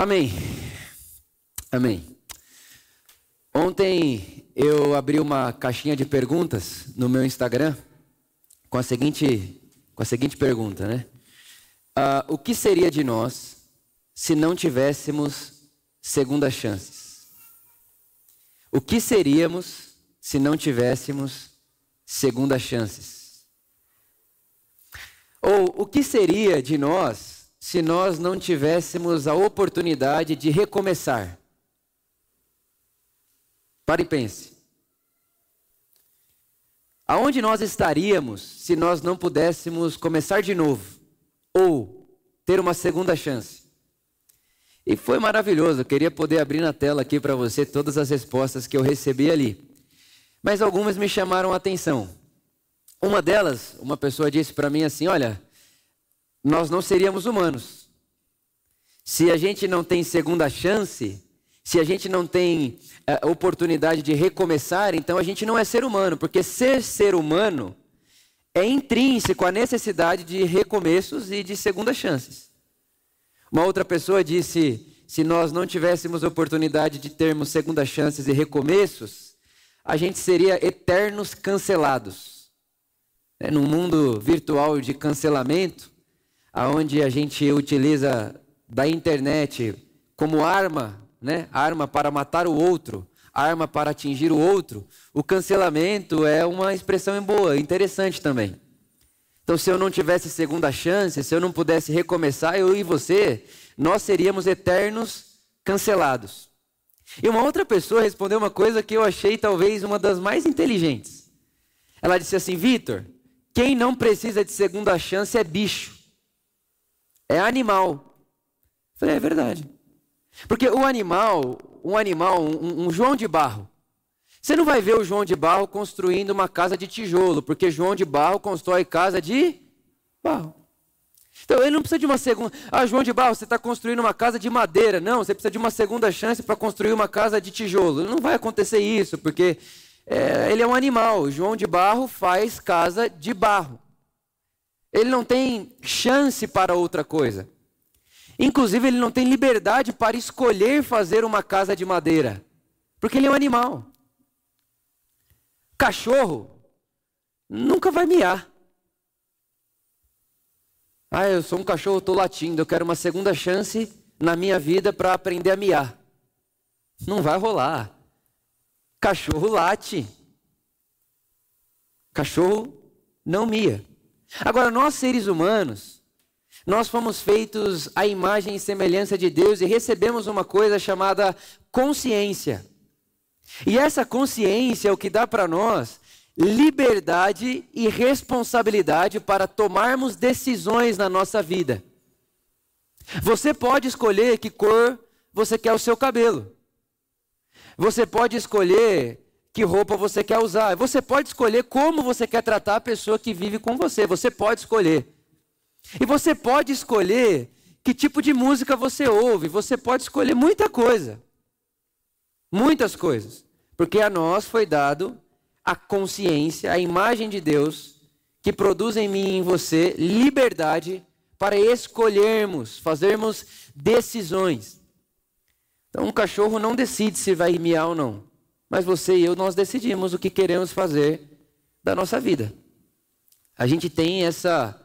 Amém. Amém. Ontem eu abri uma caixinha de perguntas no meu Instagram com a seguinte, com a seguinte pergunta, né? Uh, o que seria de nós se não tivéssemos segundas chances? O que seríamos se não tivéssemos segundas chances? Ou o que seria de nós se nós não tivéssemos a oportunidade de recomeçar? Pare e pense. Aonde nós estaríamos se nós não pudéssemos começar de novo? Ou ter uma segunda chance? E foi maravilhoso, eu queria poder abrir na tela aqui para você todas as respostas que eu recebi ali. Mas algumas me chamaram a atenção. Uma delas, uma pessoa disse para mim assim: Olha, nós não seríamos humanos. Se a gente não tem segunda chance, se a gente não tem eh, oportunidade de recomeçar, então a gente não é ser humano, porque ser ser humano é intrínseco à necessidade de recomeços e de segundas chances. Uma outra pessoa disse: se nós não tivéssemos oportunidade de termos segundas chances e recomeços, a gente seria eternos cancelados. É, num mundo virtual de cancelamento, aonde a gente utiliza da internet como arma, né? Arma para matar o outro, arma para atingir o outro. O cancelamento é uma expressão boa, interessante também. Então, se eu não tivesse segunda chance, se eu não pudesse recomeçar, eu e você, nós seríamos eternos cancelados. E uma outra pessoa respondeu uma coisa que eu achei talvez uma das mais inteligentes. Ela disse assim: Vitor, quem não precisa de segunda chance é bicho é animal. Eu falei, é verdade. Porque o animal, um animal, um, um João de Barro, você não vai ver o João de Barro construindo uma casa de tijolo, porque João de Barro constrói casa de barro. Então ele não precisa de uma segunda. Ah, João de Barro, você está construindo uma casa de madeira. Não, você precisa de uma segunda chance para construir uma casa de tijolo. Não vai acontecer isso, porque é, ele é um animal. João de Barro faz casa de barro. Ele não tem chance para outra coisa. Inclusive, ele não tem liberdade para escolher fazer uma casa de madeira, porque ele é um animal. Cachorro nunca vai miar. Ah, eu sou um cachorro, estou latindo, eu quero uma segunda chance na minha vida para aprender a miar. Não vai rolar. Cachorro late. Cachorro não mia. Agora, nós seres humanos, nós fomos feitos à imagem e semelhança de Deus e recebemos uma coisa chamada consciência. E essa consciência é o que dá para nós liberdade e responsabilidade para tomarmos decisões na nossa vida. Você pode escolher que cor você quer o seu cabelo. Você pode escolher que roupa você quer usar. Você pode escolher como você quer tratar a pessoa que vive com você. Você pode escolher. E você pode escolher que tipo de música você ouve. Você pode escolher muita coisa. Muitas coisas. Porque a nós foi dado a consciência, a imagem de Deus, que produz em mim e em você liberdade para escolhermos, fazermos decisões. Então, um cachorro não decide se vai miar ou não. Mas você e eu, nós decidimos o que queremos fazer da nossa vida. A gente tem essa,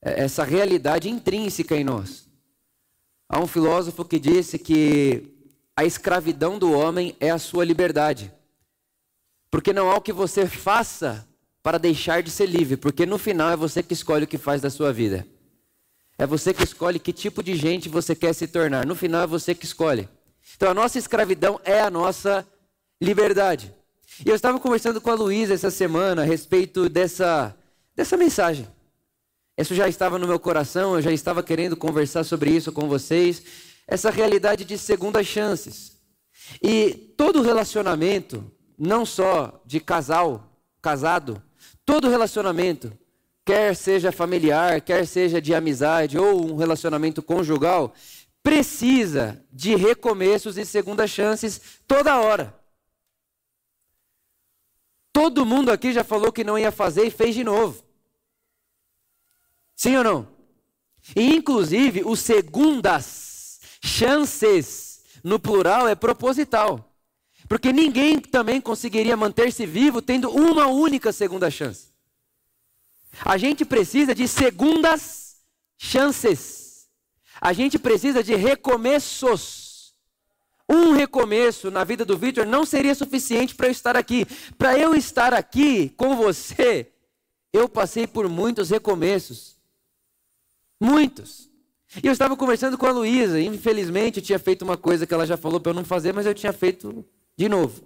essa realidade intrínseca em nós. Há um filósofo que disse que a escravidão do homem é a sua liberdade. Porque não há o que você faça para deixar de ser livre, porque no final é você que escolhe o que faz da sua vida. É você que escolhe que tipo de gente você quer se tornar. No final é você que escolhe. Então a nossa escravidão é a nossa liberdade. E eu estava conversando com a Luísa essa semana a respeito dessa, dessa mensagem. Isso já estava no meu coração, eu já estava querendo conversar sobre isso com vocês. Essa realidade de segundas chances. E todo relacionamento, não só de casal, casado, todo relacionamento, quer seja familiar, quer seja de amizade ou um relacionamento conjugal, precisa de recomeços e segundas chances toda hora. Todo mundo aqui já falou que não ia fazer e fez de novo. Sim ou não? E inclusive os segundas chances no plural é proposital. Porque ninguém também conseguiria manter-se vivo tendo uma única segunda chance. A gente precisa de segundas chances. A gente precisa de recomeços. Um recomeço na vida do Victor não seria suficiente para eu estar aqui. Para eu estar aqui com você, eu passei por muitos recomeços. Muitos. E eu estava conversando com a Luísa, infelizmente eu tinha feito uma coisa que ela já falou para eu não fazer, mas eu tinha feito de novo.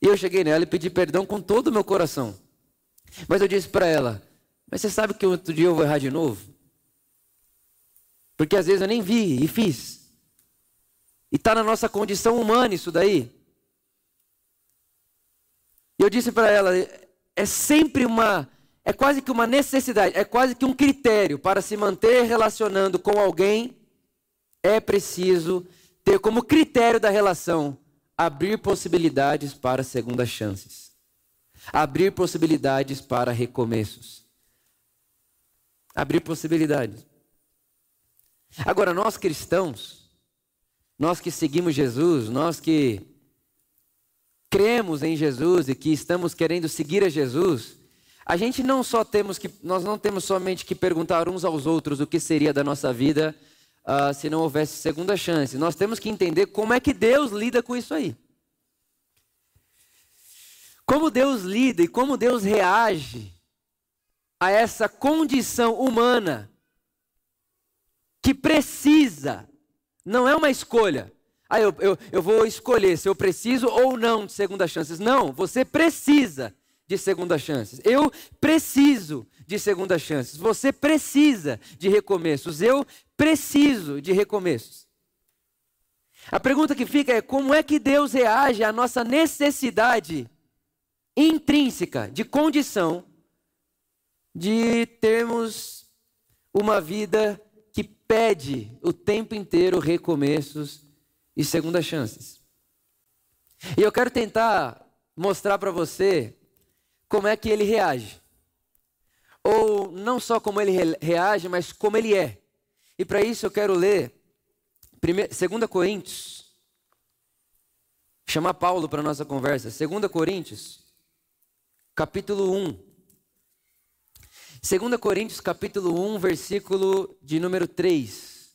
E eu cheguei nela e pedi perdão com todo o meu coração. Mas eu disse para ela: Mas você sabe que outro dia eu vou errar de novo? Porque às vezes eu nem vi e fiz. E está na nossa condição humana isso daí. E eu disse para ela: é sempre uma, é quase que uma necessidade, é quase que um critério para se manter relacionando com alguém. É preciso ter como critério da relação abrir possibilidades para segundas chances, abrir possibilidades para recomeços, abrir possibilidades. Agora, nós cristãos, nós que seguimos Jesus, nós que cremos em Jesus e que estamos querendo seguir a Jesus, a gente não só temos que, nós não temos somente que perguntar uns aos outros o que seria da nossa vida uh, se não houvesse segunda chance. Nós temos que entender como é que Deus lida com isso aí. Como Deus lida e como Deus reage a essa condição humana que precisa, não é uma escolha. Ah, eu, eu, eu vou escolher se eu preciso ou não de segunda chances. Não, você precisa de segunda chances. Eu preciso de segunda chances. Você precisa de recomeços. Eu preciso de recomeços. A pergunta que fica é como é que Deus reage à nossa necessidade intrínseca de condição de termos uma vida pede o tempo inteiro recomeços e segundas chances. E eu quero tentar mostrar para você como é que ele reage. Ou não só como ele reage, mas como ele é. E para isso eu quero ler 2 Coríntios. Chamar Paulo para nossa conversa. 2 Coríntios, capítulo 1. 2 Coríntios, capítulo 1, versículo de número 3.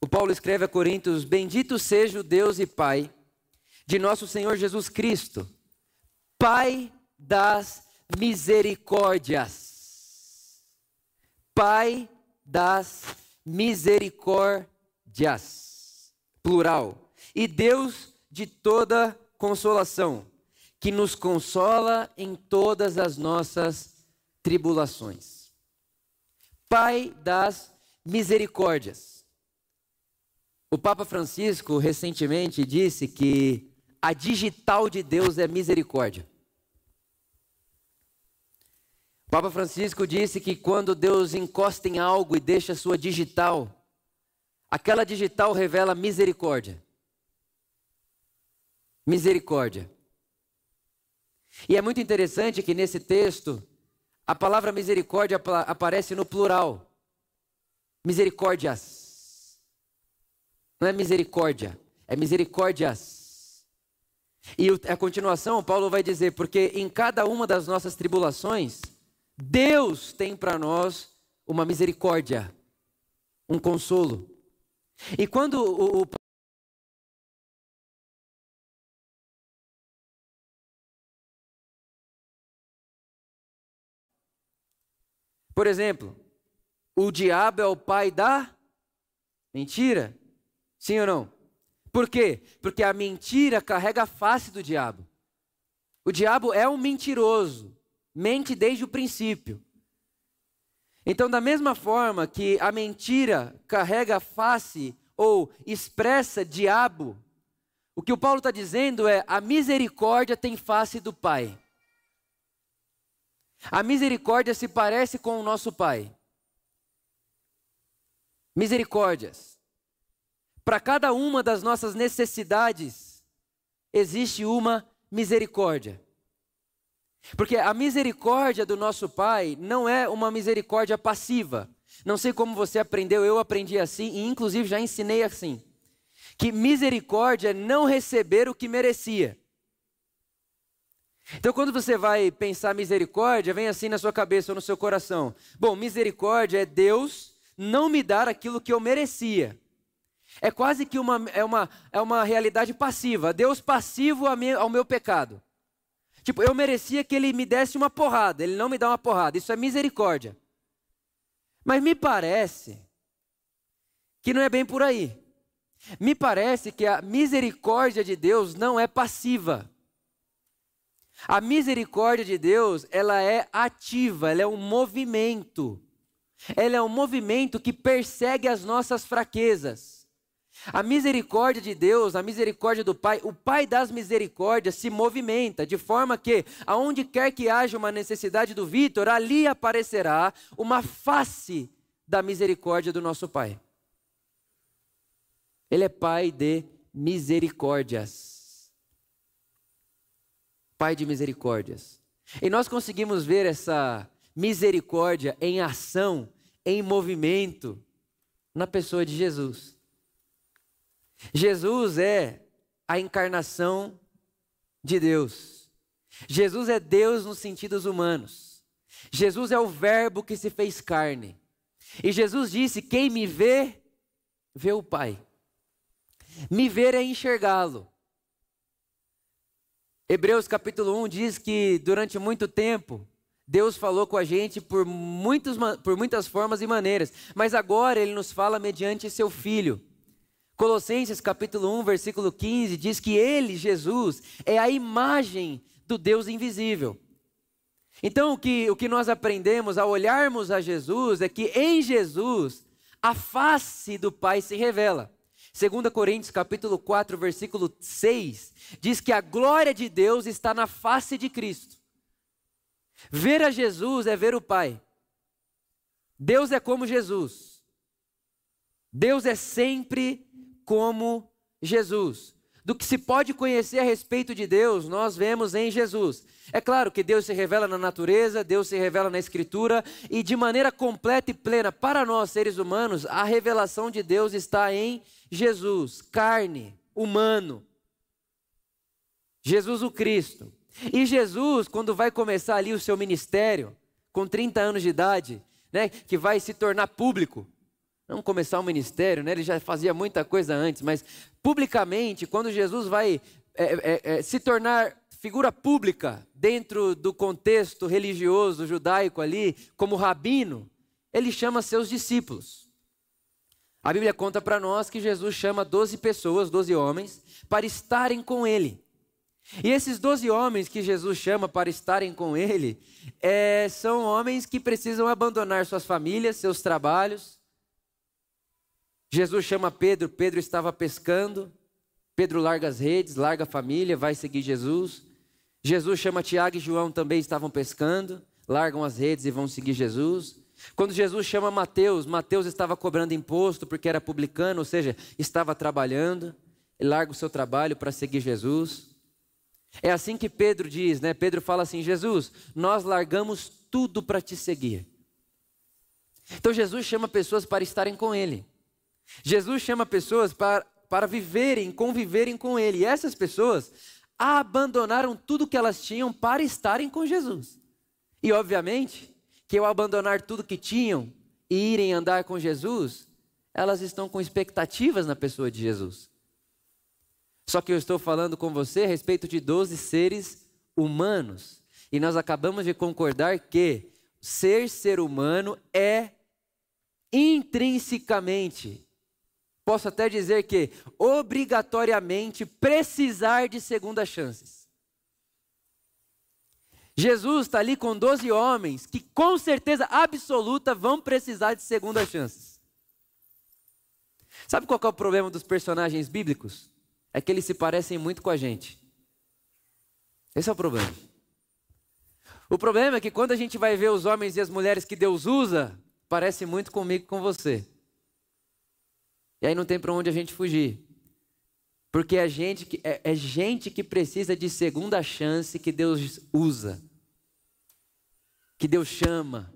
O Paulo escreve a Coríntios: Bendito seja o Deus e Pai de nosso Senhor Jesus Cristo, Pai das misericórdias. Pai das misericórdias. Plural. E Deus de toda consolação, que nos consola em todas as nossas tribulações. Pai das misericórdias. O Papa Francisco recentemente disse que a digital de Deus é misericórdia. Papa Francisco disse que quando Deus encosta em algo e deixa sua digital, aquela digital revela misericórdia. Misericórdia. E é muito interessante que nesse texto, a palavra misericórdia aparece no plural. Misericórdias. Não é misericórdia, é misericórdias. E a continuação, Paulo vai dizer: porque em cada uma das nossas tribulações, Deus tem para nós uma misericórdia, um consolo. E quando o, o Por exemplo, o diabo é o pai da mentira? Sim ou não? Por quê? Porque a mentira carrega a face do diabo. O diabo é um mentiroso mente desde o princípio. Então, da mesma forma que a mentira carrega face ou expressa diabo, o que o Paulo está dizendo é: a misericórdia tem face do Pai. A misericórdia se parece com o nosso Pai. Misericórdias. Para cada uma das nossas necessidades, existe uma misericórdia. Porque a misericórdia do nosso Pai não é uma misericórdia passiva. Não sei como você aprendeu, eu aprendi assim e inclusive já ensinei assim. Que misericórdia é não receber o que merecia. Então, quando você vai pensar misericórdia, vem assim na sua cabeça ou no seu coração. Bom, misericórdia é Deus não me dar aquilo que eu merecia. É quase que uma, é uma, é uma realidade passiva. Deus passivo ao meu pecado. Tipo, eu merecia que ele me desse uma porrada, ele não me dá uma porrada. Isso é misericórdia. Mas me parece que não é bem por aí. Me parece que a misericórdia de Deus não é passiva. A misericórdia de Deus, ela é ativa, ela é um movimento. Ela é um movimento que persegue as nossas fraquezas. A misericórdia de Deus, a misericórdia do Pai, o Pai das misericórdias se movimenta de forma que, aonde quer que haja uma necessidade do Vitor, ali aparecerá uma face da misericórdia do nosso Pai. Ele é Pai de misericórdias. Pai de misericórdias. E nós conseguimos ver essa misericórdia em ação, em movimento, na pessoa de Jesus. Jesus é a encarnação de Deus. Jesus é Deus nos sentidos humanos. Jesus é o Verbo que se fez carne. E Jesus disse: Quem me vê, vê o Pai. Me ver é enxergá-lo. Hebreus capítulo 1 diz que durante muito tempo Deus falou com a gente por, muitos, por muitas formas e maneiras, mas agora Ele nos fala mediante seu Filho. Colossenses capítulo 1, versículo 15 diz que Ele, Jesus, é a imagem do Deus invisível. Então, o que, o que nós aprendemos ao olharmos a Jesus é que em Jesus a face do Pai se revela. 2 Coríntios capítulo 4, versículo 6, diz que a glória de Deus está na face de Cristo. Ver a Jesus é ver o Pai. Deus é como Jesus. Deus é sempre como Jesus. Do que se pode conhecer a respeito de Deus, nós vemos em Jesus. É claro que Deus se revela na natureza, Deus se revela na Escritura, e de maneira completa e plena, para nós seres humanos, a revelação de Deus está em Jesus, carne, humano. Jesus o Cristo. E Jesus, quando vai começar ali o seu ministério, com 30 anos de idade, né, que vai se tornar público, não começar o ministério, né, ele já fazia muita coisa antes, mas publicamente, quando Jesus vai é, é, é, se tornar figura pública dentro do contexto religioso judaico ali, como rabino, ele chama seus discípulos. A Bíblia conta para nós que Jesus chama 12 pessoas, 12 homens, para estarem com ele. E esses doze homens que Jesus chama para estarem com ele, é, são homens que precisam abandonar suas famílias, seus trabalhos. Jesus chama Pedro, Pedro estava pescando, Pedro larga as redes, larga a família, vai seguir Jesus. Jesus chama Tiago e João, também estavam pescando, largam as redes e vão seguir Jesus. Quando Jesus chama Mateus, Mateus estava cobrando imposto porque era publicano, ou seja, estava trabalhando, larga o seu trabalho para seguir Jesus. É assim que Pedro diz, né? Pedro fala assim: Jesus, nós largamos tudo para te seguir. Então Jesus chama pessoas para estarem com Ele. Jesus chama pessoas para, para viverem, conviverem com Ele. E essas pessoas abandonaram tudo que elas tinham para estarem com Jesus. E obviamente que ao abandonar tudo que tinham e irem andar com Jesus, elas estão com expectativas na pessoa de Jesus. Só que eu estou falando com você a respeito de 12 seres humanos. E nós acabamos de concordar que ser ser humano é intrinsecamente, posso até dizer que obrigatoriamente precisar de segunda chances. Jesus está ali com 12 homens que com certeza absoluta vão precisar de segunda chances. Sabe qual é o problema dos personagens bíblicos? é que eles se parecem muito com a gente. Esse é o problema. O problema é que quando a gente vai ver os homens e as mulheres que Deus usa, parece muito comigo com você. E aí não tem para onde a gente fugir. Porque é gente, que, é, é gente que precisa de segunda chance que Deus usa. Que Deus chama.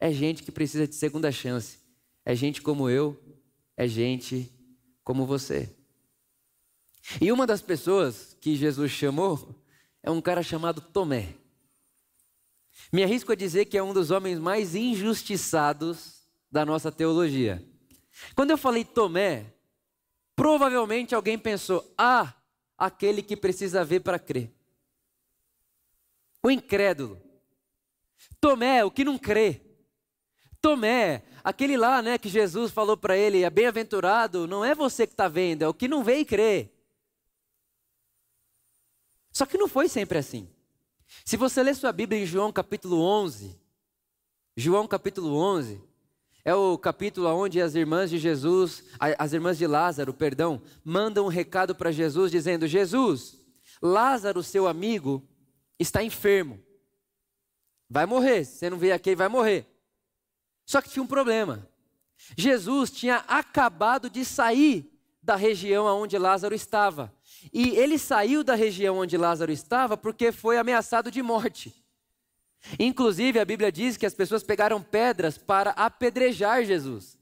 é gente que precisa de segunda chance. É gente como eu, é gente como você. E uma das pessoas que Jesus chamou é um cara chamado Tomé. Me arrisco a dizer que é um dos homens mais injustiçados da nossa teologia. Quando eu falei Tomé, provavelmente alguém pensou: ah, aquele que precisa ver para crer. O incrédulo. Tomé, o que não crê. Tomé, aquele lá, né, que Jesus falou para ele, é bem-aventurado, não é você que está vendo, é o que não vê e crê. Só que não foi sempre assim. Se você ler sua Bíblia em João capítulo 11, João capítulo 11, é o capítulo onde as irmãs de Jesus, as irmãs de Lázaro, perdão, mandam um recado para Jesus dizendo: Jesus, Lázaro, seu amigo, está enfermo. Vai morrer. Se você não vier aqui, ele vai morrer. Só que tinha um problema. Jesus tinha acabado de sair da região onde Lázaro estava. E ele saiu da região onde Lázaro estava porque foi ameaçado de morte. Inclusive, a Bíblia diz que as pessoas pegaram pedras para apedrejar Jesus.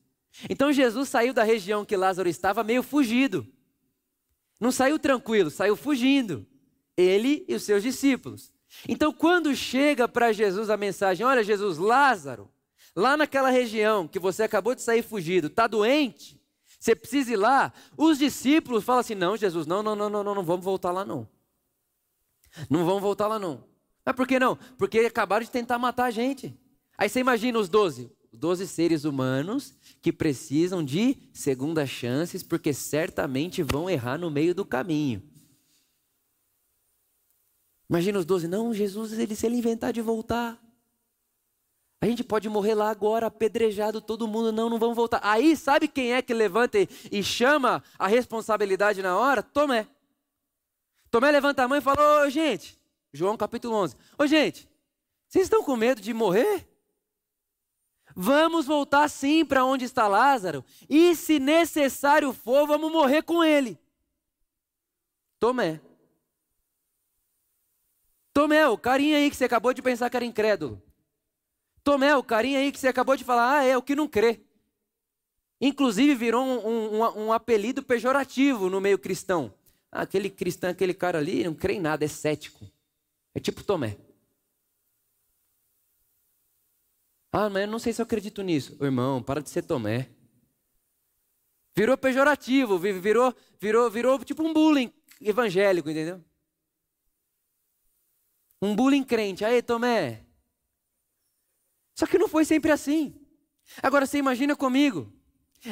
Então, Jesus saiu da região que Lázaro estava meio fugido. Não saiu tranquilo, saiu fugindo. Ele e os seus discípulos. Então, quando chega para Jesus a mensagem: Olha, Jesus, Lázaro, lá naquela região que você acabou de sair fugido, está doente, você precisa ir lá. Os discípulos falam assim: Não, Jesus, não, não, não, não, não, não vamos voltar lá não. Não vamos voltar lá não. Mas por que não? Porque acabaram de tentar matar a gente. Aí você imagina os doze, doze seres humanos que precisam de segundas chances, porque certamente vão errar no meio do caminho. Imagina os doze, não, Jesus, ele, se ele inventar de voltar, a gente pode morrer lá agora, apedrejado, todo mundo, não, não vamos voltar. Aí, sabe quem é que levanta e chama a responsabilidade na hora? Tomé. Tomé levanta a mão e fala: Ô, gente, João capítulo 11. Ô, gente, vocês estão com medo de morrer? Vamos voltar sim para onde está Lázaro, e se necessário for, vamos morrer com ele. Tomé. Tomé, o carinha aí que você acabou de pensar que era incrédulo. Tomé, o carinha aí que você acabou de falar, ah, é o que não crê. Inclusive virou um, um, um apelido pejorativo no meio cristão. Ah, aquele cristão, aquele cara ali, não crê em nada, é cético. É tipo Tomé. Ah, mas eu não sei se eu acredito nisso. irmão, para de ser Tomé. Virou pejorativo, virou, virou, virou tipo um bullying evangélico, entendeu? Um bullying crente. Aí, Tomé. Só que não foi sempre assim. Agora você imagina comigo.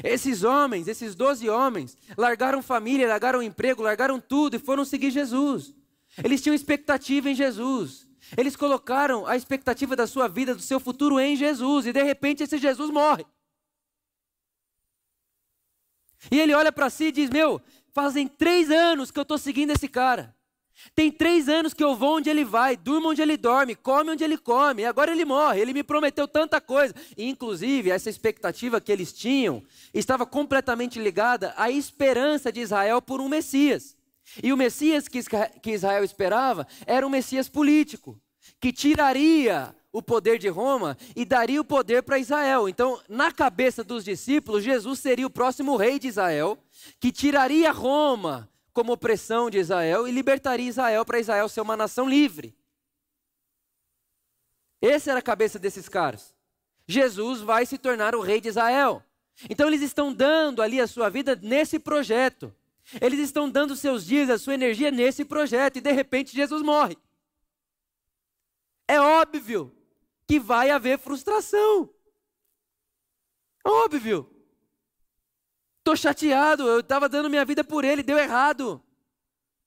Esses homens, esses doze homens, largaram família, largaram emprego, largaram tudo e foram seguir Jesus. Eles tinham expectativa em Jesus. Eles colocaram a expectativa da sua vida, do seu futuro em Jesus. E de repente esse Jesus morre. E ele olha para si e diz: Meu, fazem três anos que eu estou seguindo esse cara. Tem três anos que eu vou onde ele vai, durmo onde ele dorme, come onde ele come, e agora ele morre. Ele me prometeu tanta coisa. E, inclusive, essa expectativa que eles tinham estava completamente ligada à esperança de Israel por um Messias. E o Messias que Israel esperava era um Messias político, que tiraria o poder de Roma e daria o poder para Israel. Então, na cabeça dos discípulos, Jesus seria o próximo rei de Israel, que tiraria Roma como opressão de Israel e libertaria Israel para Israel ser uma nação livre. Essa era a cabeça desses caras. Jesus vai se tornar o rei de Israel. Então eles estão dando ali a sua vida nesse projeto. Eles estão dando seus dias, a sua energia nesse projeto e de repente Jesus morre. É óbvio que vai haver frustração. Óbvio. Estou chateado, eu estava dando minha vida por ele, deu errado.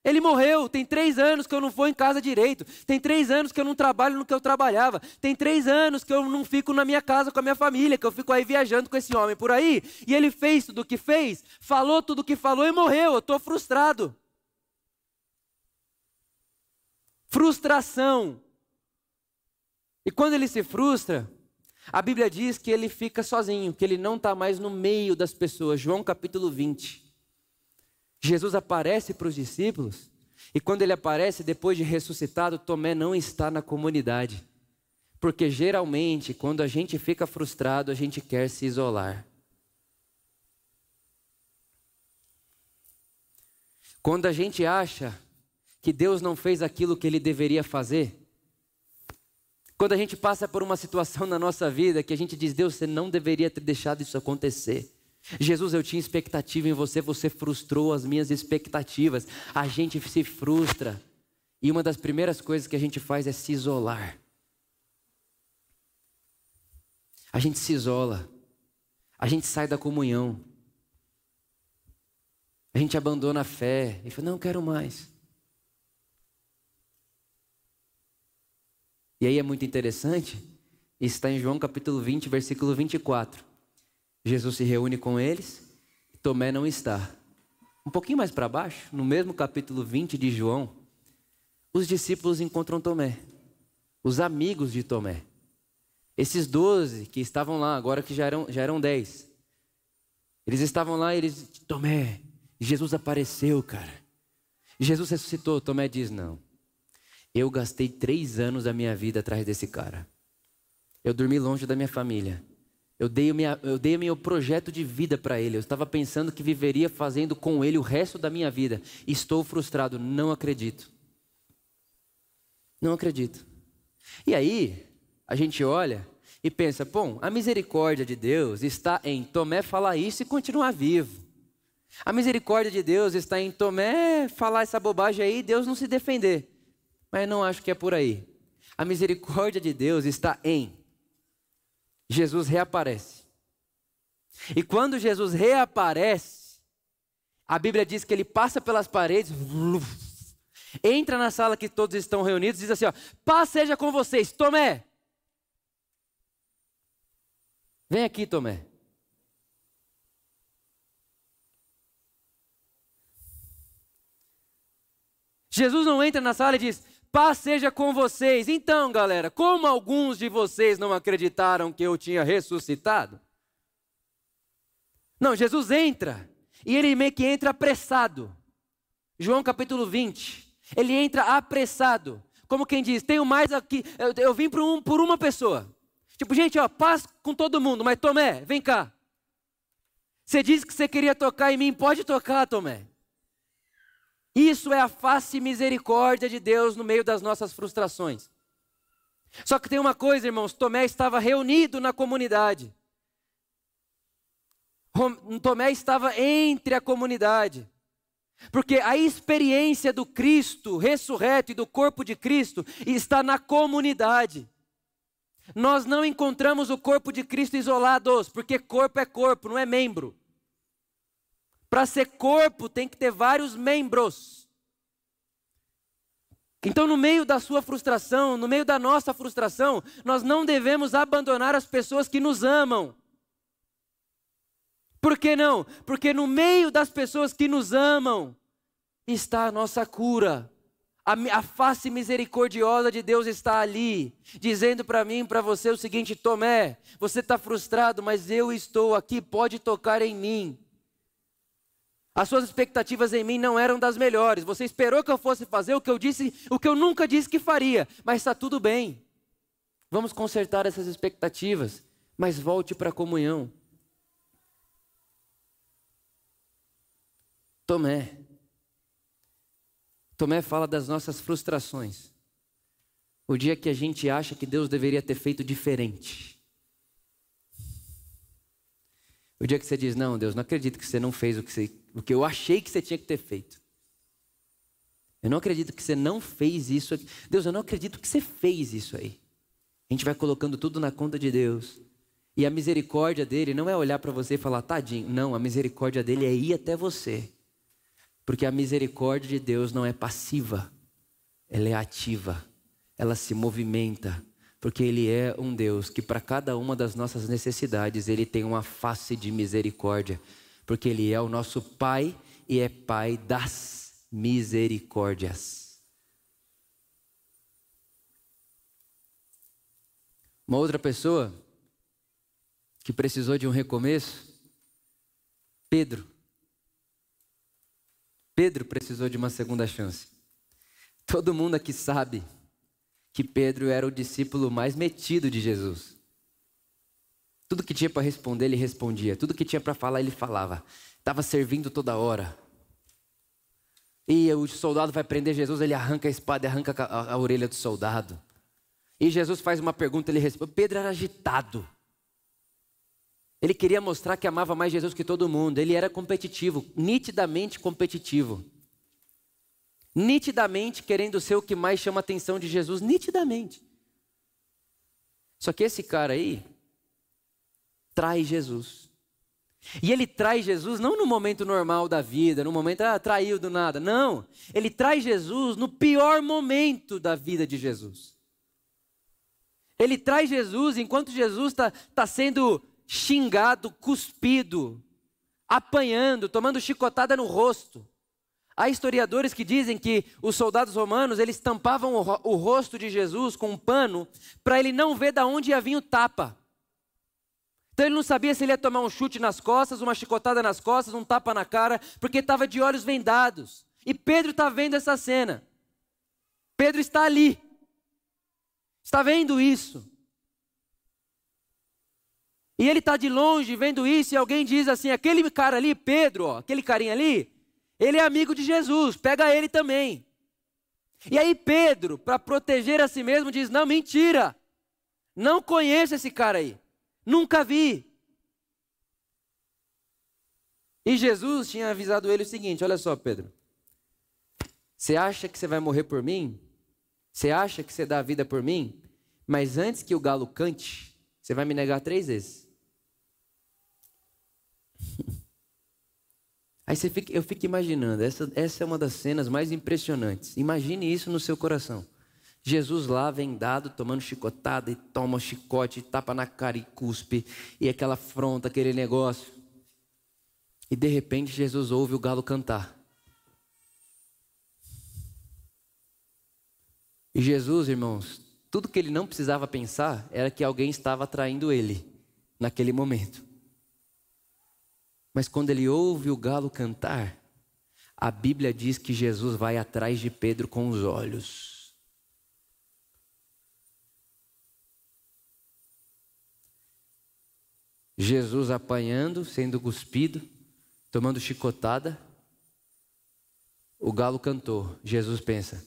Ele morreu, tem três anos que eu não vou em casa direito. Tem três anos que eu não trabalho no que eu trabalhava. Tem três anos que eu não fico na minha casa com a minha família, que eu fico aí viajando com esse homem por aí. E ele fez tudo o que fez, falou tudo o que falou e morreu. Eu estou frustrado. Frustração. E quando ele se frustra, a Bíblia diz que ele fica sozinho, que ele não está mais no meio das pessoas. João capítulo 20. Jesus aparece para os discípulos, e quando ele aparece, depois de ressuscitado, Tomé não está na comunidade. Porque geralmente, quando a gente fica frustrado, a gente quer se isolar. Quando a gente acha que Deus não fez aquilo que ele deveria fazer, quando a gente passa por uma situação na nossa vida que a gente diz, Deus, você não deveria ter deixado isso acontecer. Jesus, eu tinha expectativa em você, você frustrou as minhas expectativas. A gente se frustra. E uma das primeiras coisas que a gente faz é se isolar. A gente se isola. A gente sai da comunhão. A gente abandona a fé e fala: não quero mais. E aí é muito interessante, está em João capítulo 20, versículo 24. Jesus se reúne com eles, Tomé não está. Um pouquinho mais para baixo, no mesmo capítulo 20 de João, os discípulos encontram Tomé, os amigos de Tomé. Esses doze que estavam lá, agora que já eram, já eram dez. Eles estavam lá e eles, Tomé, Jesus apareceu, cara. Jesus ressuscitou. Tomé diz: Não, eu gastei três anos da minha vida atrás desse cara. Eu dormi longe da minha família. Eu dei, minha, eu dei meu projeto de vida para ele. Eu estava pensando que viveria fazendo com ele o resto da minha vida. Estou frustrado. Não acredito. Não acredito. E aí, a gente olha e pensa: bom, a misericórdia de Deus está em Tomé falar isso e continuar vivo. A misericórdia de Deus está em Tomé falar essa bobagem aí e Deus não se defender mas não acho que é por aí. A misericórdia de Deus está em Jesus reaparece. E quando Jesus reaparece, a Bíblia diz que ele passa pelas paredes, entra na sala que todos estão reunidos, diz assim: ó, paz seja com vocês, Tomé. Vem aqui, Tomé. Jesus não entra na sala e diz: Paz seja com vocês. Então, galera, como alguns de vocês não acreditaram que eu tinha ressuscitado? Não, Jesus entra e ele meio que entra apressado. João capítulo 20. Ele entra apressado. Como quem diz, tenho mais aqui, eu, eu vim por, um, por uma pessoa. Tipo, gente, ó, paz com todo mundo, mas Tomé, vem cá. Você disse que você queria tocar em mim, pode tocar, Tomé. Isso é a face e misericórdia de Deus no meio das nossas frustrações. Só que tem uma coisa, irmãos: Tomé estava reunido na comunidade. Tomé estava entre a comunidade. Porque a experiência do Cristo ressurreto e do corpo de Cristo está na comunidade. Nós não encontramos o corpo de Cristo isolados, porque corpo é corpo, não é membro. Para ser corpo tem que ter vários membros. Então, no meio da sua frustração, no meio da nossa frustração, nós não devemos abandonar as pessoas que nos amam. Por que não? Porque no meio das pessoas que nos amam está a nossa cura. A, a face misericordiosa de Deus está ali, dizendo para mim e para você o seguinte: Tomé, você está frustrado, mas eu estou aqui, pode tocar em mim. As suas expectativas em mim não eram das melhores. Você esperou que eu fosse fazer o que eu disse, o que eu nunca disse que faria, mas está tudo bem. Vamos consertar essas expectativas, mas volte para a comunhão. Tomé. Tomé fala das nossas frustrações. O dia que a gente acha que Deus deveria ter feito diferente. O dia que você diz, não, Deus, não acredito que você não fez o que, você, o que eu achei que você tinha que ter feito. Eu não acredito que você não fez isso. Aqui. Deus, eu não acredito que você fez isso aí. A gente vai colocando tudo na conta de Deus. E a misericórdia dele não é olhar para você e falar, tadinho. Não, a misericórdia dele é ir até você. Porque a misericórdia de Deus não é passiva, ela é ativa, ela se movimenta, porque Ele é um Deus que, para cada uma das nossas necessidades, Ele tem uma face de misericórdia, porque Ele é o nosso Pai e é Pai das misericórdias. Uma outra pessoa que precisou de um recomeço, Pedro. Pedro precisou de uma segunda chance. Todo mundo aqui sabe que Pedro era o discípulo mais metido de Jesus. Tudo que tinha para responder, ele respondia. Tudo que tinha para falar, ele falava. Estava servindo toda hora. E o soldado vai prender Jesus, ele arranca a espada e arranca a, a, a orelha do soldado. E Jesus faz uma pergunta, ele responde. Pedro era agitado. Ele queria mostrar que amava mais Jesus que todo mundo. Ele era competitivo, nitidamente competitivo. Nitidamente querendo ser o que mais chama a atenção de Jesus, nitidamente. Só que esse cara aí trai Jesus. E ele traz Jesus não no momento normal da vida, no momento, ah, traiu do nada. Não. Ele traz Jesus no pior momento da vida de Jesus. Ele traz Jesus enquanto Jesus está tá sendo xingado, cuspido, apanhando, tomando chicotada no rosto. Há historiadores que dizem que os soldados romanos eles tampavam o, o rosto de Jesus com um pano para ele não ver da onde ia vir o tapa. Então ele não sabia se ele ia tomar um chute nas costas, uma chicotada nas costas, um tapa na cara, porque estava de olhos vendados. E Pedro está vendo essa cena. Pedro está ali. Está vendo isso. E ele está de longe vendo isso, e alguém diz assim: aquele cara ali, Pedro, ó, aquele carinha ali, ele é amigo de Jesus, pega ele também. E aí Pedro, para proteger a si mesmo, diz: não, mentira, não conheço esse cara aí, nunca vi. E Jesus tinha avisado ele o seguinte: olha só, Pedro, você acha que você vai morrer por mim? Você acha que você dá a vida por mim? Mas antes que o galo cante, você vai me negar três vezes. Aí você fica, eu fico imaginando, essa, essa é uma das cenas mais impressionantes. Imagine isso no seu coração. Jesus lá vendado, tomando chicotada, e toma chicote, e tapa na cara e cuspe, e aquela afronta, aquele negócio. E de repente Jesus ouve o galo cantar. E Jesus, irmãos, tudo que ele não precisava pensar era que alguém estava traindo ele naquele momento. Mas quando ele ouve o galo cantar, a Bíblia diz que Jesus vai atrás de Pedro com os olhos. Jesus apanhando, sendo cuspido, tomando chicotada. O galo cantou. Jesus pensa: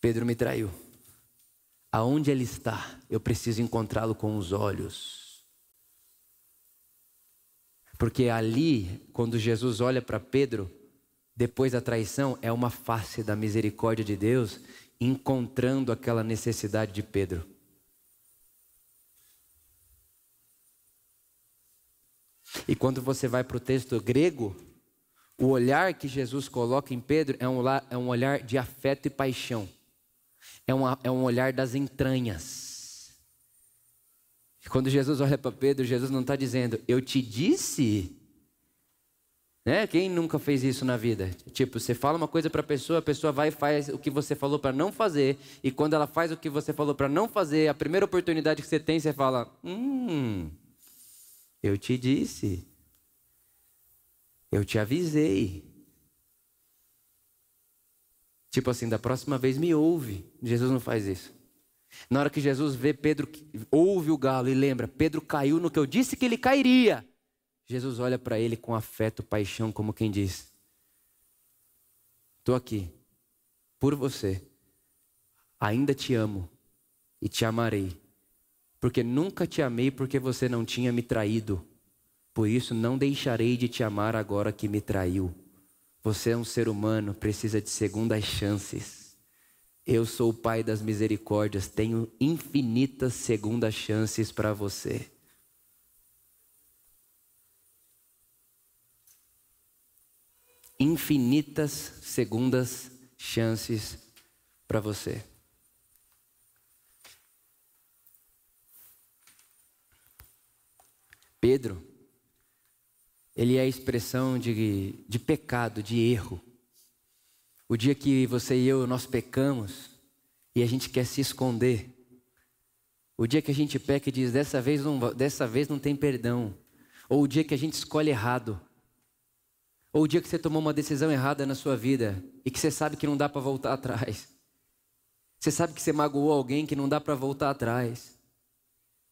Pedro me traiu. Aonde ele está? Eu preciso encontrá-lo com os olhos. Porque ali, quando Jesus olha para Pedro, depois da traição, é uma face da misericórdia de Deus encontrando aquela necessidade de Pedro. E quando você vai para o texto grego, o olhar que Jesus coloca em Pedro é um, é um olhar de afeto e paixão, é, uma, é um olhar das entranhas. Quando Jesus olha para Pedro, Jesus não está dizendo, eu te disse. Né? Quem nunca fez isso na vida? Tipo, você fala uma coisa para a pessoa, a pessoa vai e faz o que você falou para não fazer, e quando ela faz o que você falou para não fazer, a primeira oportunidade que você tem, você fala: Hum, eu te disse. Eu te avisei. Tipo assim, da próxima vez me ouve. Jesus não faz isso. Na hora que Jesus vê Pedro, ouve o galo e lembra, Pedro caiu no que eu disse que ele cairia. Jesus olha para ele com afeto, paixão, como quem diz: Estou aqui, por você, ainda te amo e te amarei, porque nunca te amei porque você não tinha me traído, por isso não deixarei de te amar agora que me traiu. Você é um ser humano, precisa de segundas chances. Eu sou o Pai das misericórdias, tenho infinitas segundas chances para você. Infinitas segundas chances para você. Pedro, ele é a expressão de, de pecado, de erro. O dia que você e eu nós pecamos e a gente quer se esconder. O dia que a gente peca e diz dessa vez não, dessa vez não tem perdão. Ou o dia que a gente escolhe errado. Ou o dia que você tomou uma decisão errada na sua vida e que você sabe que não dá para voltar atrás. Você sabe que você magoou alguém que não dá para voltar atrás.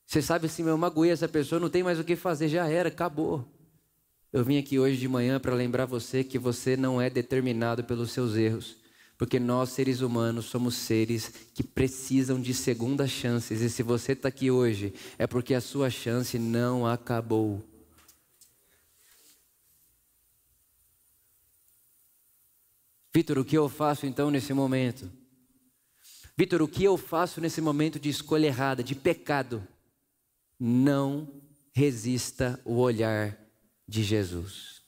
Você sabe assim, eu magoei essa pessoa, não tem mais o que fazer, já era, acabou. Eu vim aqui hoje de manhã para lembrar você que você não é determinado pelos seus erros, porque nós, seres humanos, somos seres que precisam de segundas chances, e se você está aqui hoje, é porque a sua chance não acabou. Vitor, o que eu faço então nesse momento? Vitor, o que eu faço nesse momento de escolha errada, de pecado? Não resista o olhar de Jesus.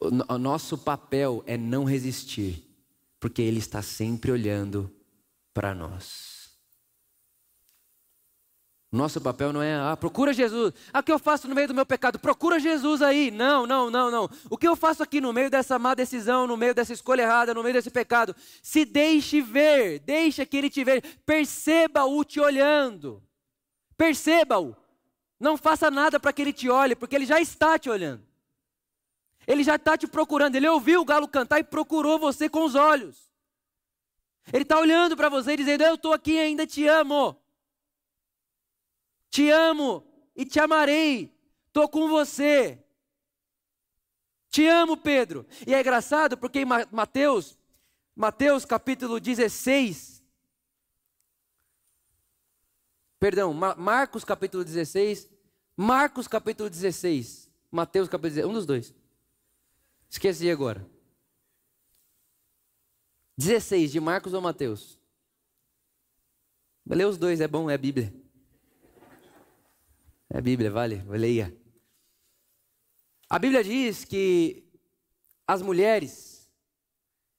O nosso papel é não resistir, porque Ele está sempre olhando para nós. Nosso papel não é, ah, procura Jesus. Ah, o que eu faço no meio do meu pecado? Procura Jesus aí. Não, não, não, não. O que eu faço aqui no meio dessa má decisão, no meio dessa escolha errada, no meio desse pecado? Se deixe ver, deixa que Ele te veja. Perceba-o te olhando. Perceba-o. Não faça nada para que ele te olhe, porque ele já está te olhando. Ele já está te procurando. Ele ouviu o galo cantar e procurou você com os olhos. Ele está olhando para você dizendo: Eu estou aqui e ainda te amo. Te amo e te amarei. Estou com você. Te amo, Pedro. E é engraçado porque em Mateus, Mateus capítulo 16, Perdão, Marcos capítulo 16. Marcos capítulo 16. Mateus capítulo 16. Um dos dois. Esqueci agora. 16, de Marcos ou Mateus? Lê os dois, é bom, é a Bíblia. É a Bíblia, vale, leia. A Bíblia diz que as mulheres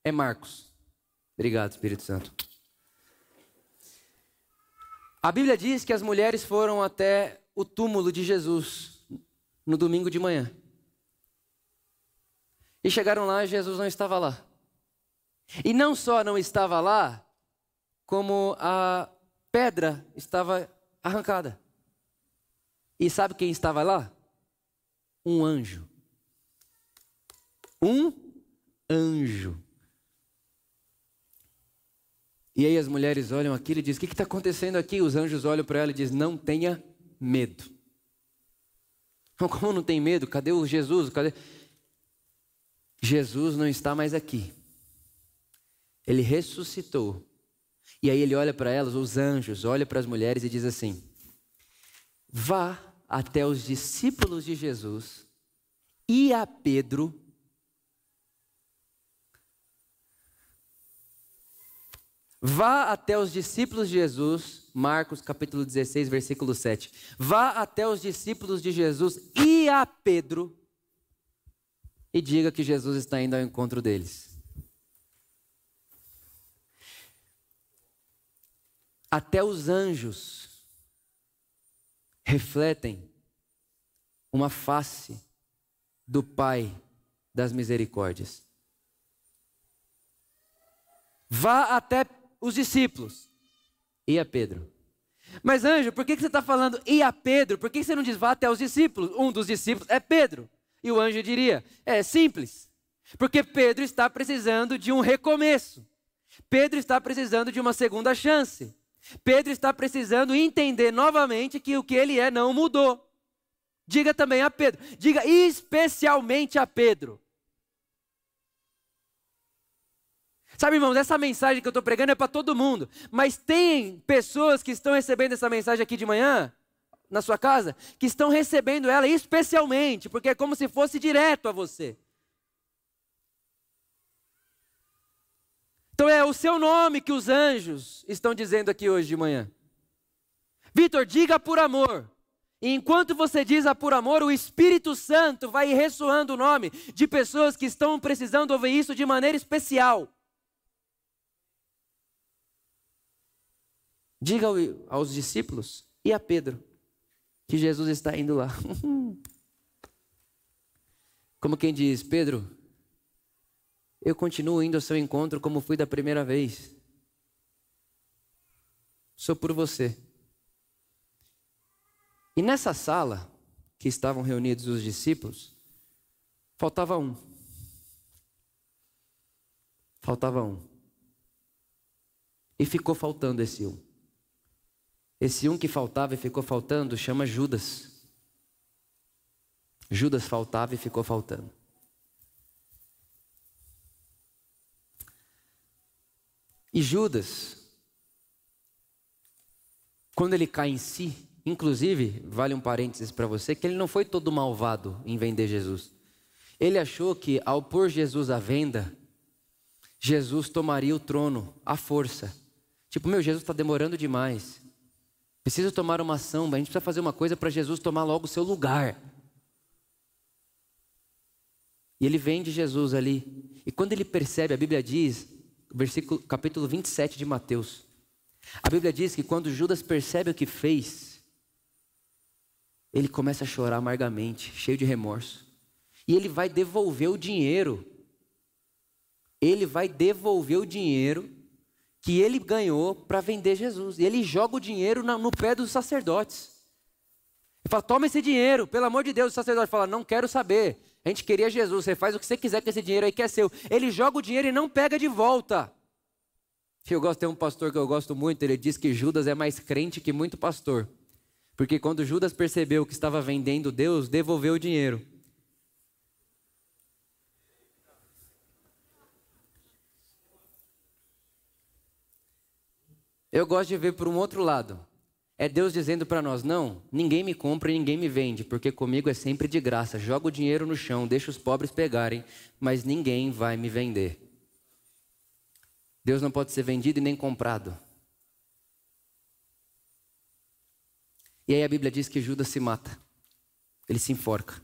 é Marcos. Obrigado, Espírito Santo. A Bíblia diz que as mulheres foram até o túmulo de Jesus no domingo de manhã. E chegaram lá e Jesus não estava lá. E não só não estava lá, como a pedra estava arrancada. E sabe quem estava lá? Um anjo. Um anjo. E aí as mulheres olham aquilo e dizem: O que está acontecendo aqui? Os anjos olham para ela e dizem: Não tenha medo. Como não tem medo? Cadê o Jesus? Cadê? Jesus não está mais aqui. Ele ressuscitou. E aí ele olha para elas, os anjos, olha para as mulheres e diz assim: Vá até os discípulos de Jesus e a Pedro Vá até os discípulos de Jesus, Marcos capítulo 16, versículo 7. Vá até os discípulos de Jesus e a Pedro e diga que Jesus está indo ao encontro deles. Até os anjos refletem uma face do Pai das misericórdias. Vá até os discípulos e a Pedro. Mas anjo, por que você está falando e a Pedro? Por que você não diz vá até os discípulos? Um dos discípulos é Pedro. E o anjo diria: é simples. Porque Pedro está precisando de um recomeço. Pedro está precisando de uma segunda chance. Pedro está precisando entender novamente que o que ele é não mudou. Diga também a Pedro, diga especialmente a Pedro. Sabe, irmãos, essa mensagem que eu estou pregando é para todo mundo. Mas tem pessoas que estão recebendo essa mensagem aqui de manhã, na sua casa, que estão recebendo ela especialmente, porque é como se fosse direto a você. Então é o seu nome que os anjos estão dizendo aqui hoje de manhã. Vitor, diga por amor. E enquanto você diz a por amor, o Espírito Santo vai ressoando o nome de pessoas que estão precisando ouvir isso de maneira especial. Diga aos discípulos e a Pedro que Jesus está indo lá. Como quem diz, Pedro, eu continuo indo ao seu encontro como fui da primeira vez. Sou por você. E nessa sala que estavam reunidos os discípulos, faltava um. Faltava um. E ficou faltando esse um. Esse um que faltava e ficou faltando chama Judas. Judas faltava e ficou faltando. E Judas, quando ele cai em si, inclusive, vale um parênteses para você, que ele não foi todo malvado em vender Jesus. Ele achou que ao pôr Jesus à venda, Jesus tomaria o trono à força. Tipo, meu, Jesus está demorando demais. Preciso tomar uma ação, a gente precisa fazer uma coisa para Jesus tomar logo o seu lugar. E ele vende Jesus ali. E quando ele percebe, a Bíblia diz versículo, capítulo 27 de Mateus. A Bíblia diz que quando Judas percebe o que fez, ele começa a chorar amargamente, cheio de remorso. E ele vai devolver o dinheiro. Ele vai devolver o dinheiro que ele ganhou para vender Jesus. E ele joga o dinheiro no pé dos sacerdotes. Ele fala: Toma esse dinheiro, pelo amor de Deus. O sacerdote fala: Não quero saber. A gente queria Jesus, você faz o que você quiser com esse dinheiro aí que é seu. Ele joga o dinheiro e não pega de volta. Eu gosto, tem um pastor que eu gosto muito, ele diz que Judas é mais crente que muito pastor. Porque quando Judas percebeu que estava vendendo Deus, devolveu o dinheiro. Eu gosto de ver por um outro lado. É Deus dizendo para nós: não, ninguém me compra e ninguém me vende, porque comigo é sempre de graça. Joga o dinheiro no chão, deixa os pobres pegarem, mas ninguém vai me vender. Deus não pode ser vendido e nem comprado. E aí a Bíblia diz que Judas se mata, ele se enforca.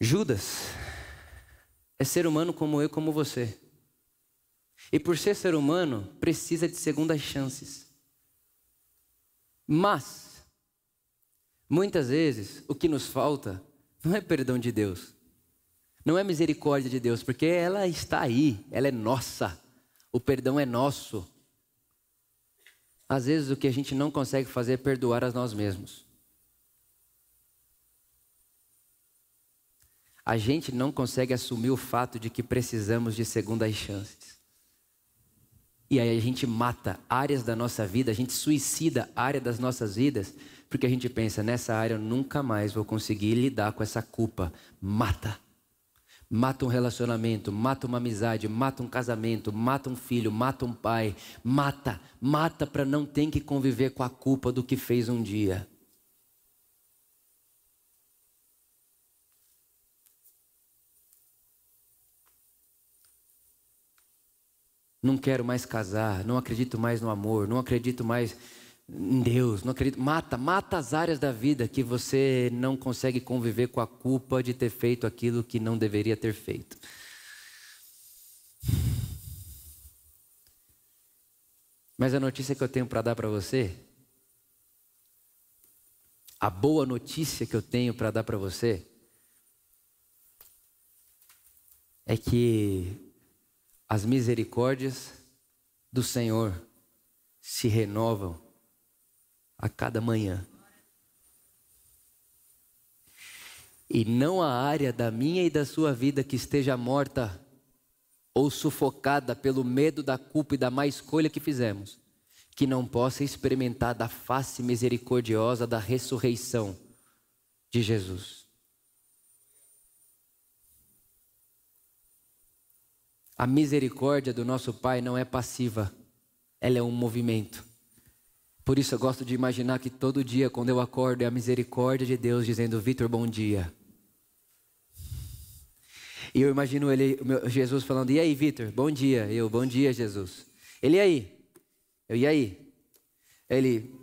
Judas é ser humano como eu, como você. E por ser ser humano, precisa de segundas chances. Mas, muitas vezes, o que nos falta não é perdão de Deus, não é misericórdia de Deus, porque ela está aí, ela é nossa, o perdão é nosso. Às vezes, o que a gente não consegue fazer é perdoar a nós mesmos. A gente não consegue assumir o fato de que precisamos de segundas chances. E aí a gente mata áreas da nossa vida, a gente suicida área das nossas vidas, porque a gente pensa, nessa área eu nunca mais vou conseguir lidar com essa culpa. Mata. Mata um relacionamento, mata uma amizade, mata um casamento, mata um filho, mata um pai. Mata, mata para não ter que conviver com a culpa do que fez um dia. Não quero mais casar, não acredito mais no amor, não acredito mais em Deus, não acredito. Mata, mata as áreas da vida que você não consegue conviver com a culpa de ter feito aquilo que não deveria ter feito. Mas a notícia que eu tenho para dar para você, a boa notícia que eu tenho para dar para você, é que as misericórdias do Senhor se renovam a cada manhã. E não há área da minha e da sua vida que esteja morta ou sufocada pelo medo da culpa e da má escolha que fizemos, que não possa experimentar da face misericordiosa da ressurreição de Jesus. A misericórdia do nosso Pai não é passiva, ela é um movimento. Por isso eu gosto de imaginar que todo dia, quando eu acordo, é a misericórdia de Deus dizendo: Vitor, bom dia. E eu imagino ele, Jesus falando: E aí, Vitor, bom dia. Eu, bom dia, Jesus. Ele, e aí? Eu, e aí? Ele,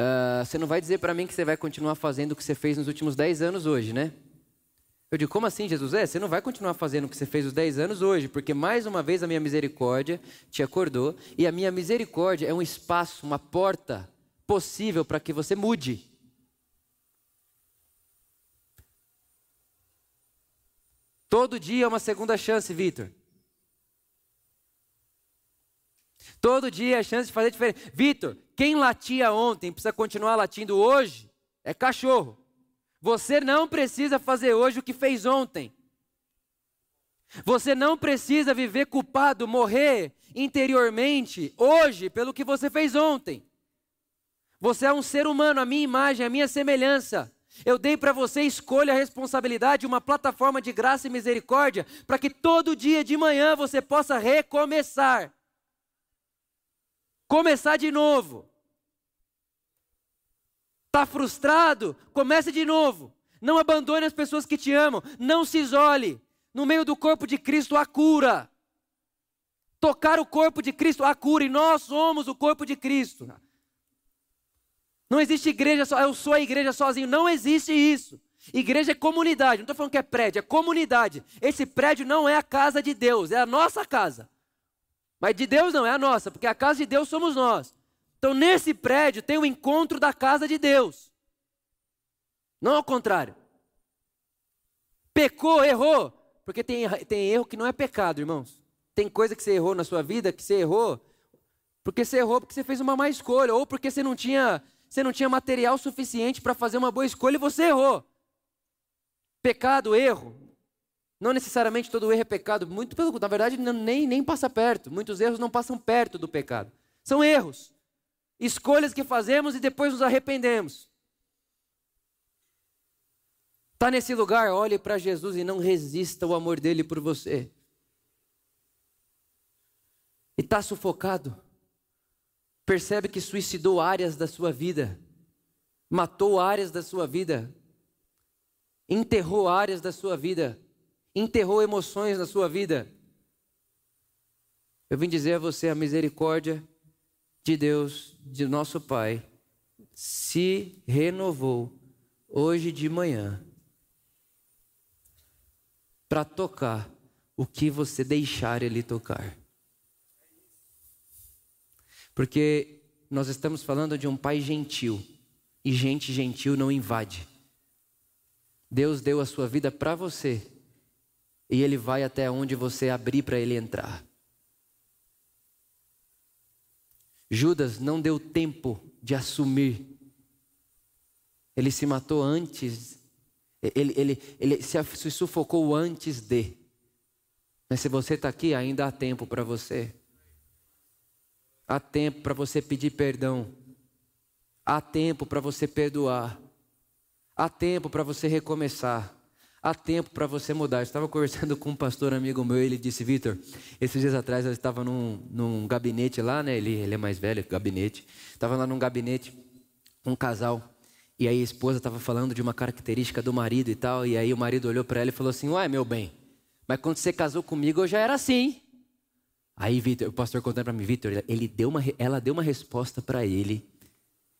uh, você não vai dizer para mim que você vai continuar fazendo o que você fez nos últimos 10 anos hoje, né? Eu digo, como assim, Jesus? É, você não vai continuar fazendo o que você fez os 10 anos hoje, porque mais uma vez a minha misericórdia te acordou, e a minha misericórdia é um espaço, uma porta possível para que você mude. Todo dia é uma segunda chance, Vitor. Todo dia é a chance de fazer diferente. Vitor, quem latia ontem precisa continuar latindo hoje é cachorro. Você não precisa fazer hoje o que fez ontem. Você não precisa viver culpado, morrer interiormente hoje pelo que você fez ontem. Você é um ser humano, a minha imagem, a minha semelhança. Eu dei para você escolha responsabilidade, uma plataforma de graça e misericórdia, para que todo dia de manhã você possa recomeçar. Começar de novo. Está frustrado? Comece de novo. Não abandone as pessoas que te amam. Não se isole. No meio do corpo de Cristo há cura. Tocar o corpo de Cristo há cura. E nós somos o corpo de Cristo. Não existe igreja só, eu sou a igreja sozinho. Não existe isso. Igreja é comunidade. Não estou falando que é prédio, é comunidade. Esse prédio não é a casa de Deus, é a nossa casa. Mas de Deus não, é a nossa, porque a casa de Deus somos nós. Então, nesse prédio tem o encontro da casa de Deus. Não ao contrário. Pecou, errou. Porque tem, tem erro que não é pecado, irmãos. Tem coisa que você errou na sua vida que você errou porque você errou porque você fez uma má escolha, ou porque você não tinha você não tinha material suficiente para fazer uma boa escolha e você errou. Pecado, erro. Não necessariamente todo erro é pecado, muito pelo na verdade nem, nem passa perto. Muitos erros não passam perto do pecado. São erros. Escolhas que fazemos e depois nos arrependemos. Está nesse lugar, olhe para Jesus e não resista ao amor dele por você. E está sufocado percebe que suicidou áreas da sua vida, matou áreas da sua vida, enterrou áreas da sua vida, enterrou emoções na sua vida. Eu vim dizer a você a misericórdia de Deus, de nosso Pai, se renovou hoje de manhã para tocar o que você deixar Ele tocar. Porque nós estamos falando de um pai gentil. E gente gentil não invade. Deus deu a sua vida para você. E ele vai até onde você abrir para ele entrar. Judas não deu tempo de assumir. Ele se matou antes. Ele, ele, ele se sufocou antes de. Mas se você está aqui, ainda há tempo para você. Há tempo para você pedir perdão. Há tempo para você perdoar. Há tempo para você recomeçar. Há tempo para você mudar. Eu estava conversando com um pastor amigo meu ele disse: Vitor, esses dias atrás eu estava num, num gabinete lá, né? Ele, ele é mais velho, gabinete. Estava lá num gabinete, um casal. E aí a esposa estava falando de uma característica do marido e tal. E aí o marido olhou para ela e falou assim: Uai, meu bem, mas quando você casou comigo eu já era assim. Aí Victor, o pastor contando para mim, Vitor, ele deu uma, ela deu uma resposta para ele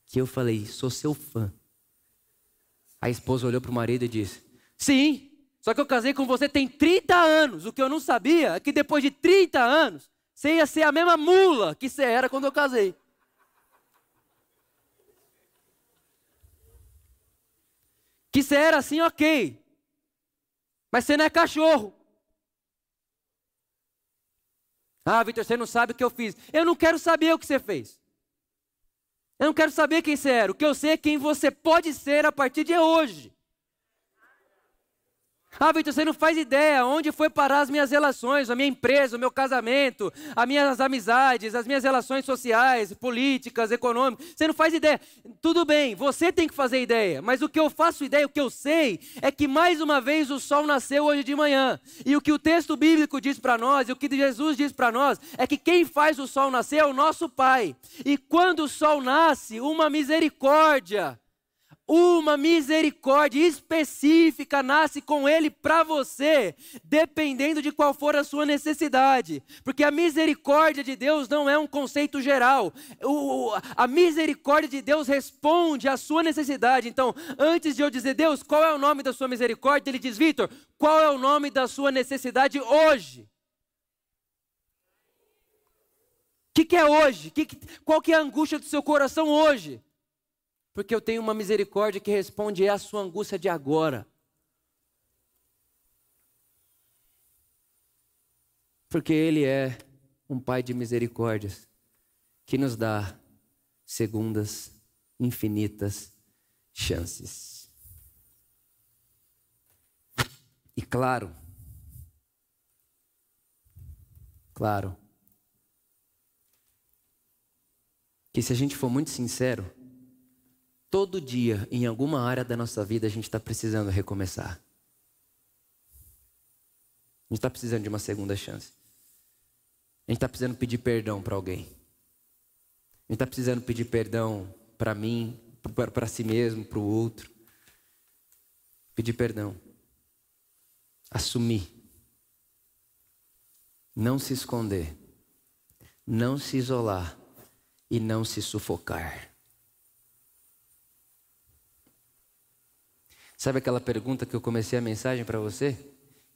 que eu falei, sou seu fã. A esposa olhou para o marido e disse: Sim, só que eu casei com você tem 30 anos. O que eu não sabia é que depois de 30 anos, você ia ser a mesma mula que você era quando eu casei. Que você era assim, ok. Mas você não é cachorro. Ah, Vitor, você não sabe o que eu fiz. Eu não quero saber o que você fez. Eu não quero saber quem você era. O que eu sei é quem você pode ser a partir de hoje. Ah, Vitor, você não faz ideia onde foi parar as minhas relações, a minha empresa, o meu casamento, as minhas amizades, as minhas relações sociais, políticas, econômicas. Você não faz ideia. Tudo bem, você tem que fazer ideia, mas o que eu faço ideia, o que eu sei, é que mais uma vez o sol nasceu hoje de manhã. E o que o texto bíblico diz para nós, e o que Jesus diz para nós, é que quem faz o sol nascer é o nosso Pai. E quando o sol nasce, uma misericórdia uma misericórdia específica nasce com Ele para você, dependendo de qual for a sua necessidade. Porque a misericórdia de Deus não é um conceito geral. O, a misericórdia de Deus responde à sua necessidade. Então, antes de eu dizer, Deus, qual é o nome da sua misericórdia? Ele diz, Vitor, qual é o nome da sua necessidade hoje? O que, que, é hoje? Que, qual que é a angústia do seu coração hoje? Porque eu tenho uma misericórdia que responde à sua angústia de agora. Porque Ele é um Pai de misericórdias que nos dá segundas, infinitas chances. E claro, claro que se a gente for muito sincero, todo dia, em alguma área da nossa vida, a gente está precisando recomeçar. A gente está precisando de uma segunda chance. A gente está precisando pedir perdão para alguém. A gente está precisando pedir perdão para mim, para si mesmo, para o outro. Pedir perdão. Assumir. Não se esconder. Não se isolar. E não se sufocar. Sabe aquela pergunta que eu comecei a mensagem para você?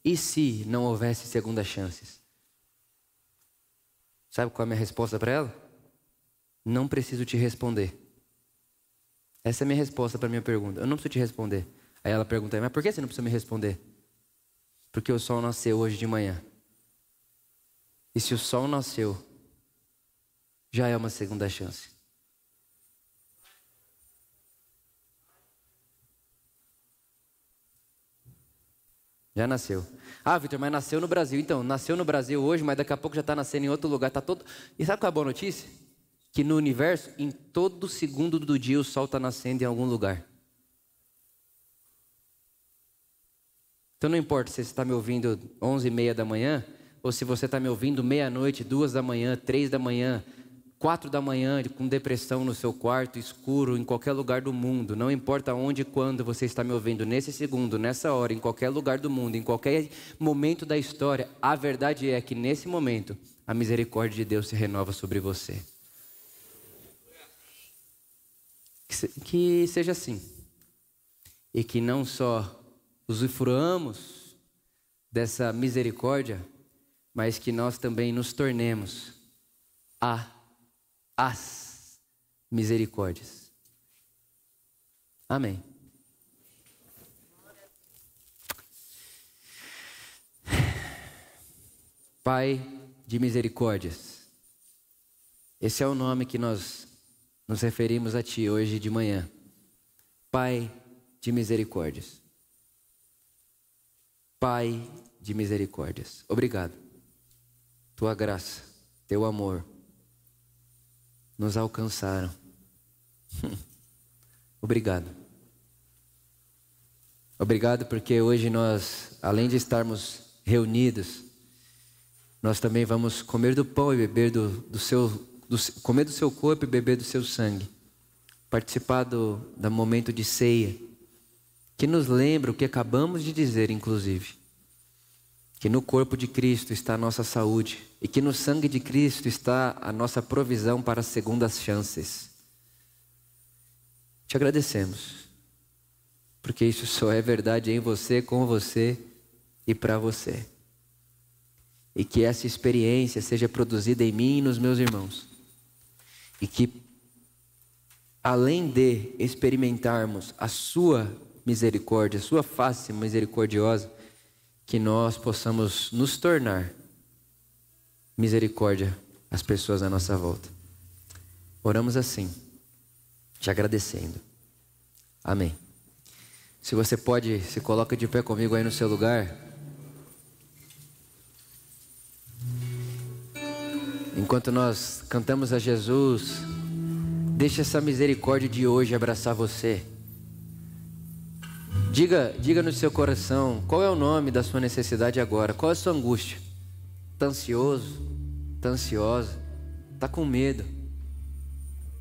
E se não houvesse segunda chances? Sabe qual é a minha resposta para ela? Não preciso te responder. Essa é a minha resposta para a minha pergunta. Eu não preciso te responder. Aí ela pergunta, mas por que você não precisa me responder? Porque o sol nasceu hoje de manhã. E se o sol nasceu, já é uma segunda chance. Já nasceu. Ah, Vitor, mas nasceu no Brasil. Então, nasceu no Brasil hoje, mas daqui a pouco já está nascendo em outro lugar. Tá todo... E sabe qual é a boa notícia? Que no universo, em todo segundo do dia, o sol está nascendo em algum lugar. Então não importa se você está me ouvindo 11 e meia da manhã, ou se você está me ouvindo meia-noite, duas da manhã, três da manhã, quatro da manhã, com depressão no seu quarto, escuro, em qualquer lugar do mundo. Não importa onde e quando você está me ouvindo, nesse segundo, nessa hora, em qualquer lugar do mundo, em qualquer momento da história, a verdade é que nesse momento, a misericórdia de Deus se renova sobre você. Que seja assim. E que não só usufruamos dessa misericórdia, mas que nós também nos tornemos a as misericórdias. Amém. Pai de misericórdias. Esse é o nome que nós nos referimos a Ti hoje de manhã. Pai de misericórdias. Pai de misericórdias. Obrigado. Tua graça, Teu amor nos alcançaram. Obrigado. Obrigado porque hoje nós, além de estarmos reunidos, nós também vamos comer do pão e beber do, do seu, do, comer do seu corpo e beber do seu sangue. Participar do, do momento de ceia, que nos lembra o que acabamos de dizer, inclusive que no corpo de Cristo está a nossa saúde e que no sangue de Cristo está a nossa provisão para segundas chances. Te agradecemos, porque isso só é verdade em você, com você e para você. E que essa experiência seja produzida em mim e nos meus irmãos. E que, além de experimentarmos a Sua misericórdia, a Sua face misericordiosa, que nós possamos nos tornar misericórdia às pessoas à nossa volta. Oramos assim, te agradecendo. Amém. Se você pode, se coloca de pé comigo aí no seu lugar. Enquanto nós cantamos a Jesus, deixe essa misericórdia de hoje abraçar você. Diga, diga no seu coração qual é o nome da sua necessidade agora, qual é a sua angústia. Está ansioso? Está ansiosa? Está com medo?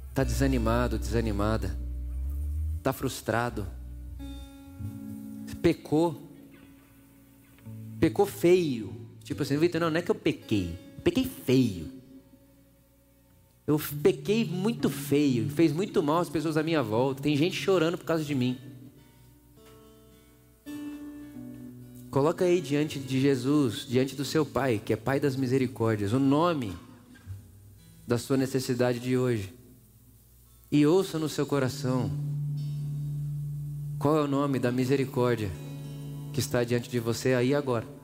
Está desanimado, desanimada? Está frustrado? Pecou? Pecou feio? Tipo assim, Vitor, não, não é que eu pequei, pequei feio. Eu pequei muito feio, fez muito mal às pessoas à minha volta. Tem gente chorando por causa de mim. Coloca aí diante de Jesus, diante do seu Pai, que é Pai das misericórdias, o nome da sua necessidade de hoje. E ouça no seu coração qual é o nome da misericórdia que está diante de você aí agora.